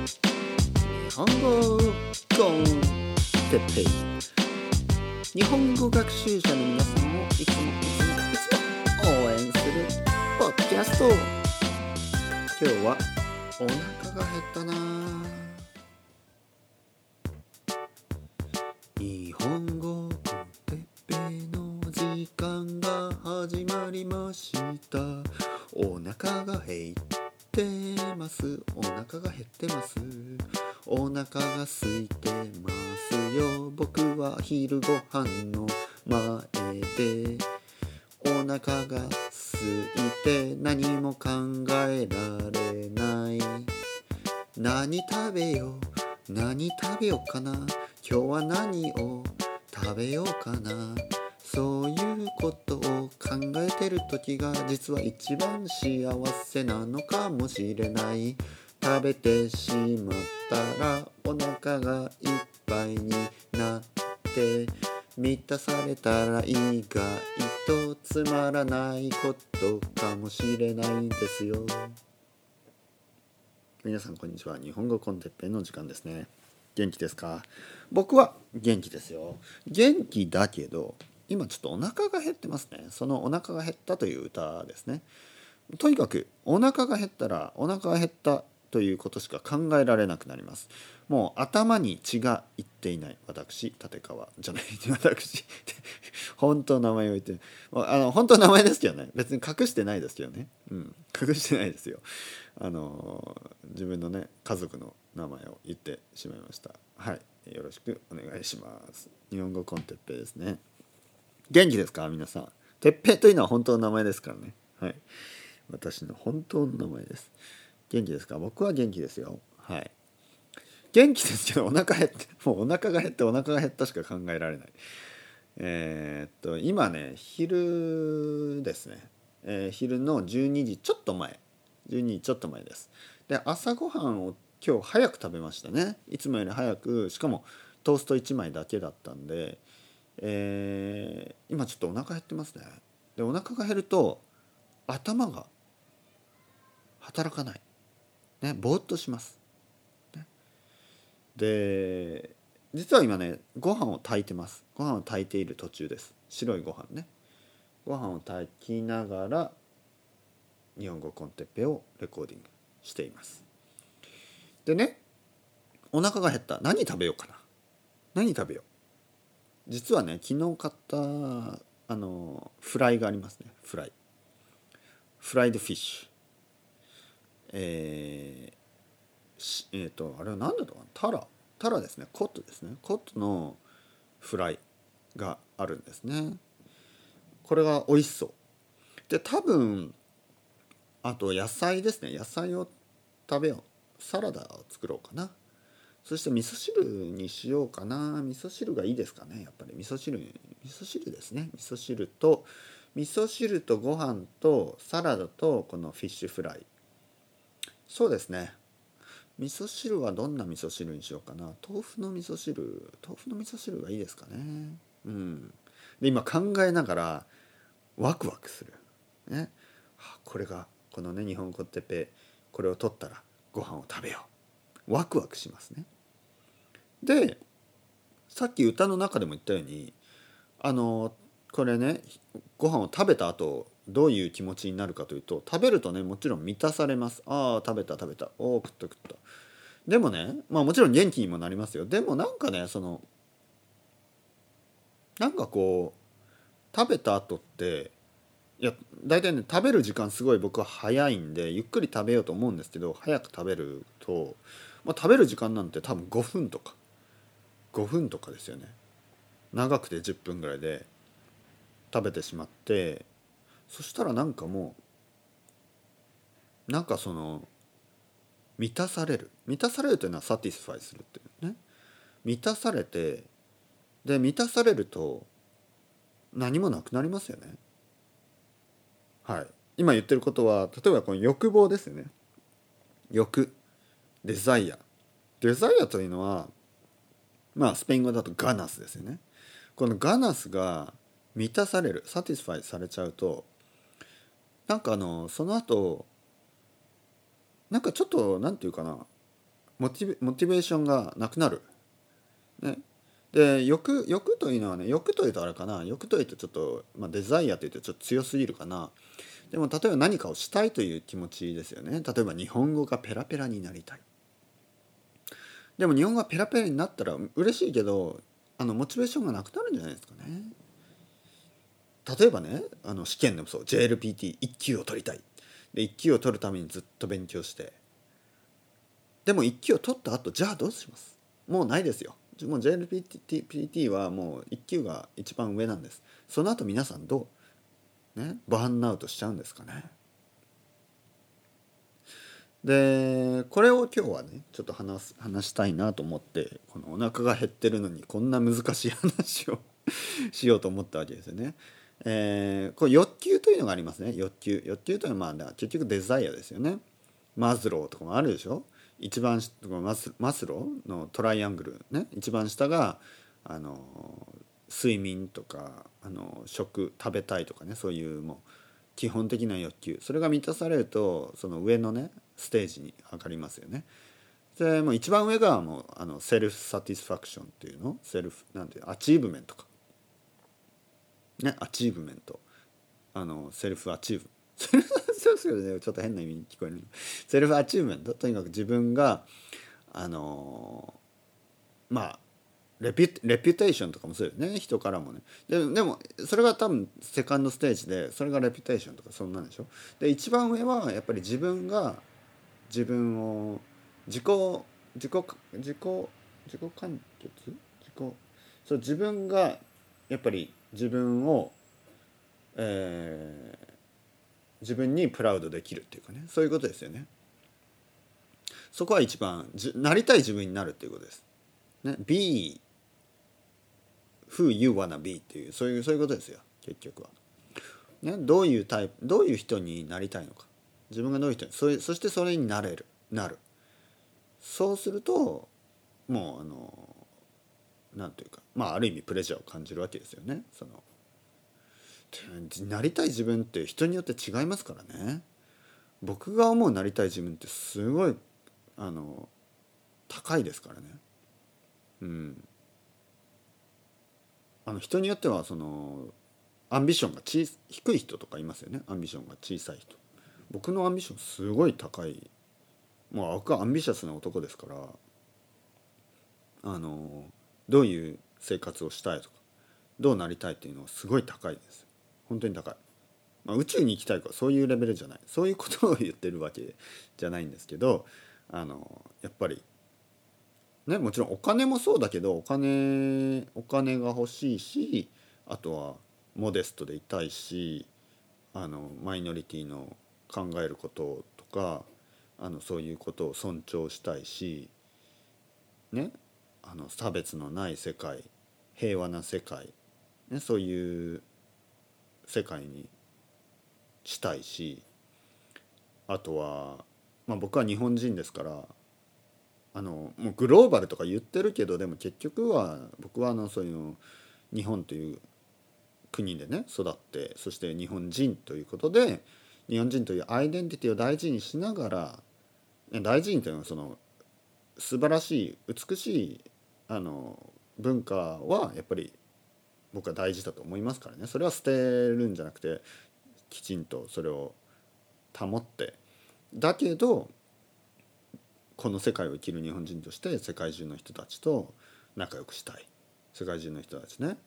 日本語コンテッペイ日本語学習者の皆さんをいつもいつもいつも応援するポッキャスト。今日はお腹が減ったな。日本語コンテッペイの時間が始まりました。お腹が減ってます。お腹が減ってます。お腹が空いてますよ。僕は昼ご飯の前で。お腹が空いて何も考えられない。何食べよう？何食べようかな？今日は何を食べようかな？そういうことを考えてる時が実は一番幸せなのかもしれない。食べてしまったらお腹がいっぱいになって満たされたら意外とつまらないことかもしれないんですよ。皆さんこんにちは。日本語コンテッペンの時間ですね。元気ですか？僕は元気ですよ。元気だけど今ちょっとお腹が減ってますね。そのお腹が減ったという歌ですね。とにかくお腹が減ったらお腹が減ったということしか考えられなくなります。もう頭に血がいっていない私立川じゃない私。本当の名前を言ってあの本当の名前ですけどね。別に隠してないですけどね、うん、隠してないですよ。あの自分のね家族の名前を言ってしまいました。はい。よろしくお願いします。日本語コンテッペですね。元気ですか？皆さん。てっぺというのは本当の名前ですからね。はい。私の本当の名前です。元気ですか？僕は元気ですよ。はい。元気ですけどお腹減ってもうお腹が減ってお腹が減ったしか考えられない。えー、っと今ね昼ですね、えー、昼の12時ちょっと前。12時ちょっと前です。で朝ごはんを今日早く食べましたね。いつもより早くしかもトースト1枚だけだったんで、えー、今ちょっとお腹減ってますね。でお腹が減ると頭が働かない。ねぼーっとします、ね、で実は今ねご飯を炊いてます。ご飯を炊いている途中です。白いご飯ね。ご飯を炊きながら日本語コンテッペをレコーディングしています。でねお腹が減った。何食べようかな。何食べよう。実はね昨日買ったあのフライがありますね。フライ。フライドフィッシュ。えー、えー、とあれは何だったかタラ。タラですね。コットですね。コットのフライがあるんですね。これが美味しそう。で多分あと野菜ですね。野菜を食べよう。サラダを作ろうかな。そして味噌汁にしようかな。味噌汁がいいですかね。やっぱり。味噌汁味噌汁ですね。味噌汁と味噌汁とご飯とサラダとこのフィッシュフライ。そうですね。味噌汁はどんな味噌汁にしようかな。豆腐の味噌汁豆腐の味噌汁がいいですかね。うん。で今考えながらワクワクする。ね。これがこのね日本語ってペこれを取ったらご飯を食べよう。ワクワクしますね。でさっき歌の中でも言ったようにあのこれねご飯を食べた後どういう気持ちになるかというと食べるとねもちろん満たされます。ああ食べた食べた。おお食った食った。でもねまあもちろん元気にもなりますよ。でもなんかねそのなんかこう食べた後っていや大体ね食べる時間すごい僕は早いんでゆっくり食べようと思うんですけど早く食べると、まあ、食べる時間なんて多分5分とか。5分とかですよね。長くて10分ぐらいで食べてしまってそしたらなんかもうなんかその満たされる。満たされるというのは satisfy するっていうね。満たされてで満たされると何もなくなりますよね。はい。今言ってることは例えばこの欲望ですよね。欲。 desire。desire というのはまあスペイン語だと ganas ですよね。この ganas が満たされる satisfy されちゃうとなんかあのその後なんかちょっと何て言うかなモチベモチベーションがなくなる。ね、で欲欲というのはね欲というとあれかな欲というとちょっと、まあ、デザイアというとちょっと強すぎるかな。でも例えば何かをしたいという気持ちですよね。例えば日本語がペラペラになりたい。でも日本語がペラペラになったら嬉しいけどあのモチベーションがなくなるんじゃないですかね。例えばねあの試験でもそう。JLPT1 級を取りたい。で1級を取るためにずっと勉強して。でも1級を取った後じゃあどうします？もうないですよ。もう JLPT はもう1級が一番上なんです。その後皆さんどう？ね？バーンアウトしちゃうんですかね。でこれを今日はねちょっと話す話したいなと思ってこのお腹が減ってるのにこんな難しい話を しようと思ったわけですよね。えー、これ欲求というのがありますね欲求欲求というのはまあ結局 desire ですよね。マズローとかもあるでしょ？一番マズマズローのトライアングルね一番下があの睡眠とかあの食食べたいとかねそういうもう基本的な欲求。それが満たされるとその上のねステージに上がりますよね。でもう一番上がもうあの self satisfaction っていうの？ self なんていう achievement か。ね achievement。あの self achieve。そうですよね。ちょっと変な意味に聞こえる。 self achievement？とにかく自分があのまあ repu reputation とかもそうよね。人からもね。ででもそれが多分セカンドステージでそれが reputation とかそんなんでしょ。で一番上はやっぱり自分が自分を自己自己自己自己完結？自己そう自分がやっぱり自分を、えー、自分にプラウドできるっていうかね。そういうことですよね。そこは一番じなりたい自分になるっていうことです。ね、B who you wanna be っていうそういうそういうことですよ結局は。ね、どういうタイプどういう人になりたいのか。自分がどういう人にそそしてそれになれるなる。そうするともうあのなんというかまあある意味プレジャーを感じるわけですよね。そのなりたい自分って人によって違いますからね。僕が思うなりたい自分ってすごいあの高いですからね。うん。あの人によってはそのアンビションが小低い人とかいますよね。アンビションが小さい人。僕のアンビションすごい高い。もう僕はアンビシャスな男ですからあのどういう生活をしたいとかどうなりたいっていうのはすごい高いです。本当に高い、まあ、宇宙に行きたいとかそういうレベルじゃない。そういうことを言ってるわけじゃないんですけどあのやっぱりねもちろんお金もそうだけどお金お金が欲しいしあとはモデストでいたいしあのマイノリティの考えることとかあのそういうことを尊重したいしねあの差別のない世界平和な世界、ね、そういう世界にしたいしあとは、まあ、僕は日本人ですからあのもうグローバルとか言ってるけどでも結局は僕はあのそういう日本という国でね育ってそして日本人ということで日本人というアイデンティティを大事にしながら大事にというのはその素晴らしい美しいあの文化はやっぱり僕は大事だと思いますからね。それは捨てるんじゃなくてきちんとそれを保って。だけどこの世界を生きる日本人として世界中の人たちと仲良くしたい。世界中の人たちね。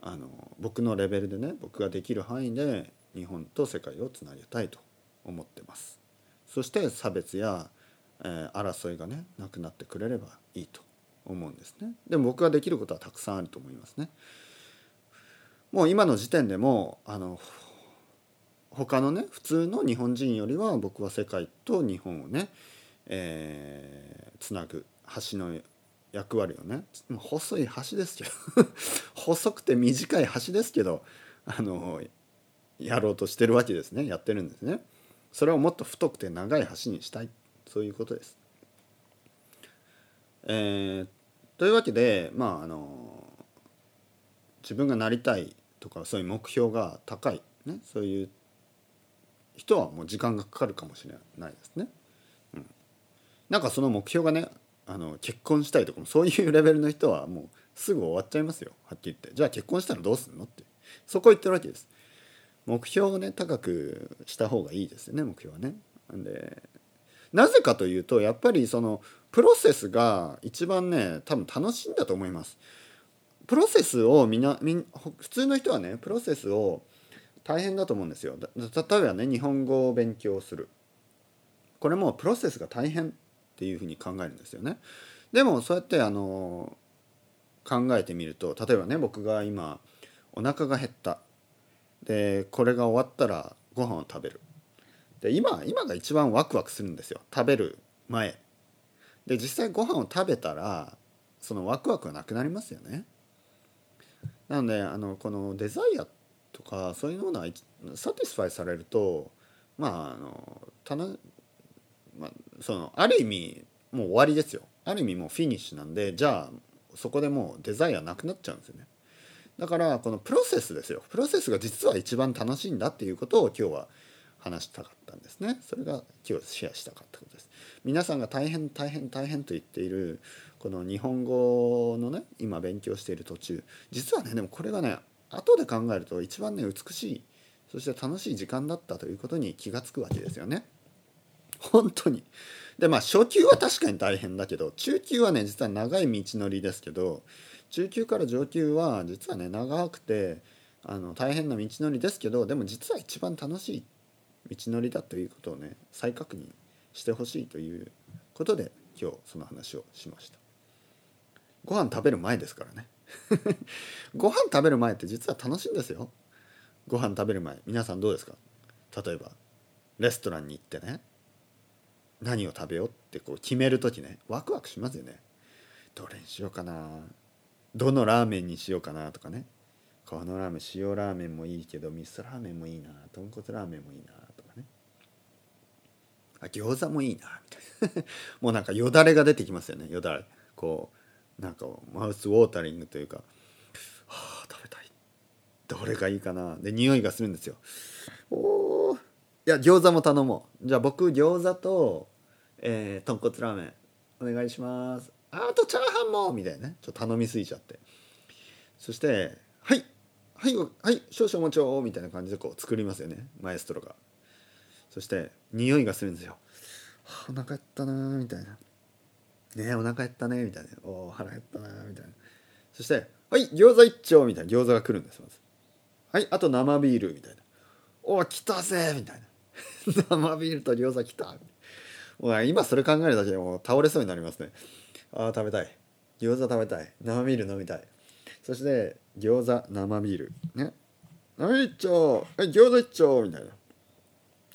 あの僕のレベルでね僕ができる範囲で日本と世界をつなげたいと思ってます。そして差別や、えー、争いがねなくなってくれればいいと思うんですね。でも僕ができることはたくさんあると思いますね。もう今の時点でもあの他のね普通の日本人よりは僕は世界と日本をね、えー、つなぐ橋の役割をね。細い橋ですけど。細くて短い橋ですけどあのやろうとしてるわけですね。やってるんですね。それをもっと太くて長い橋にしたい。そういうことです。えー、というわけでまああの自分がなりたいとかそういう目標が高い、ね、そういう人はもう時間がかかるかもしれないですね。なんかその目標がねあの結婚したいとかもそういうレベルの人はもうすぐ終わっちゃいますよ。はっきり言って。じゃあ結婚したらどうすんのって。そこ言ってるわけです。目標をね高くした方がいいですよね目標はね。でなぜかというとやっぱりそのプロセスが一番ね多分楽しいんだと思います。プロセスをみんなみ普通の人はねプロセスを大変だと思うんですよ。例えばね日本語を勉強する。これもプロセスが大変。っていうふうに考えるんですよね。でもそうやってあの考えてみると例えばね僕が今お腹が減った。でこれが終わったらご飯を食べる。で今今が一番ワクワクするんですよ。食べる前。で実際ご飯を食べたらそのワクワクはなくなりますよね。なのであのこの desire とかそういうものは satisfy されるとまああの、まあ、そのある意味もう終わりですよ。ある意味もうフィニッシュなんでじゃあそこでもう desire なくなっちゃうんですよね。だからこのプロセスですよ。プロセスが実は一番楽しいんだっていうことを今日は話したかったんですね。それが今日シェアしたかったことです。皆さんが大変大変大変と言っているこの日本語のね今勉強している途中。実はねでもこれがね後で考えると一番ね美しいそして楽しい時間だったということに気が付くわけですよね。本当に。でまあ初級は確かに大変だけど中級はね実は長い道のりですけど中級から上級は実はね長くてあの大変な道のりですけどでも実は一番楽しい道のりだということをね再確認してほしいということで今日その話をしました。ご飯食べる前ですからね。ご飯食べる前って実は楽しいんですよ。ご飯食べる前皆さんどうですか？例えばレストランに行ってね何を食べようってこう決める時ねワクワクしますよね。どれにしようかな。どのラーメンにしようかなとかね。このラーメン塩ラーメンもいいけど味噌ラーメンもいいな。豚骨ラーメンもいいなとかね。あ餃子もいいな。みたいな。もうなんかよだれが出てきますよね。よだれ。こうなんかマウスウォータリングというかはあ食べたい。どれがいいかな。で匂いがするんですよ。おいや餃子も頼もう。じゃあ僕餃子と、えー、豚骨ラーメン。お願いします。あとチャーハンもみたいなね。ちょっと頼みすぎちゃって。そしてはい。はいはい少々お待ちをみたいな感じでこう作りますよね。マエストロが。そして匂いがするんですよ、お腹減ったなみたいな。ねお腹減ったねみたいな。お腹減ったなみたいな。そしてはい餃子一丁みたいな。餃子が来るんですまず。はいあと生ビールみたいな。お来たぜみたいな。生ビールと餃子来た。もう今それ考えるだけでもう倒れそうになりますね。ああ食べたい。餃子食べたい。生ビール飲みたい。そして餃子生ビール。ね。生ビール一丁はい餃子一丁みたいな。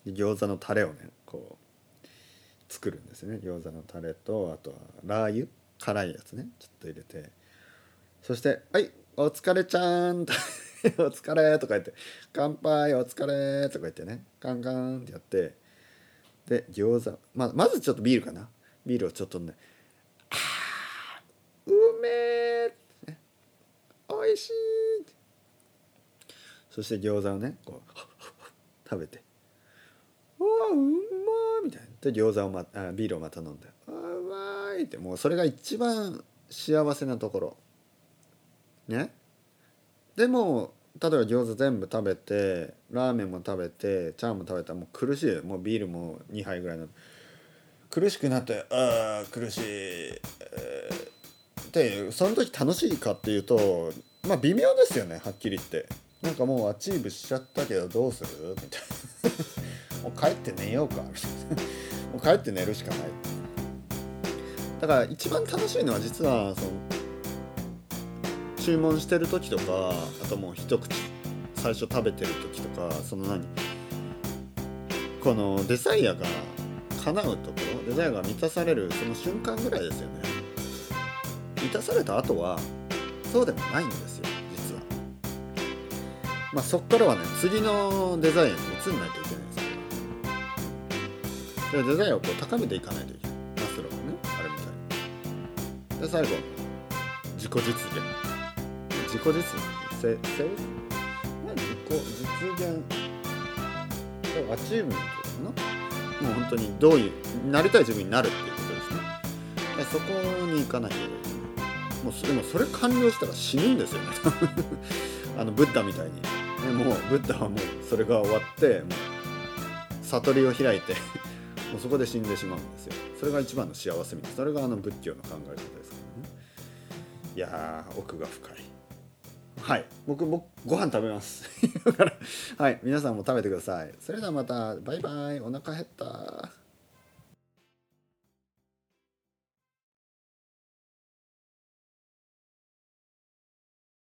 餃子のタレをねこう作るんですね。餃子のタレとあとはラー油。辛いやつね。ちょっと入れて。そして「はいお疲れちゃん」お疲れ」とか言って「乾杯お疲れ」とか言ってねカンカンってやってで餃子ままずちょっとビールかな。ビールをちょっとね「あーうめえ」ね「おいしい」そして餃子をねこう 食べて「うわうまー」みたいな。で餃子を、ま、あビールをまた飲んで「あうまい」ってもうそれが一番幸せなところ。ね。でも例えば餃子全部食べてラーメンも食べてチャーも食べたらもう苦しいもうビールも2杯ぐらいの苦しくなってああ苦しい、えー、でその時楽しいかっていうとまあ微妙ですよねはっきり言って。なんかもう achieve しちゃったけどどうする？みたいな。もう帰って寝ようか。みたいなもう帰って寝るしかない。だから一番楽しいのは実はその注文してる時とかあともう一口最初食べてる時とかその何？このデザイアが叶うところデザイアが満たされるその瞬間ぐらいですよね。満たされた後はそうでもないんですよ実は。まあそっからはね次のデザイアに移んないといけないですでデザイアをこう高めていかないといけない。マスローのねあれみたいで最後自己実現。自己実現せせ自己実現 achievement かなもう本当にどういうなりたい自分になるっていうことですね。そこに行かないともうでもそれ完了したら死ぬんですよねあのブッダみたいに、ね、もうブッダはもうそれが終わってもう悟りを開いてもうそこで死んでしまうんですよ。それが一番の幸せみたいなそれがあの仏教の考え方ですからね。いや奥が深い。はい。僕僕ご飯食べます。だから。はい。皆さんも食べてください。それではまた。バイバイ。お腹減った。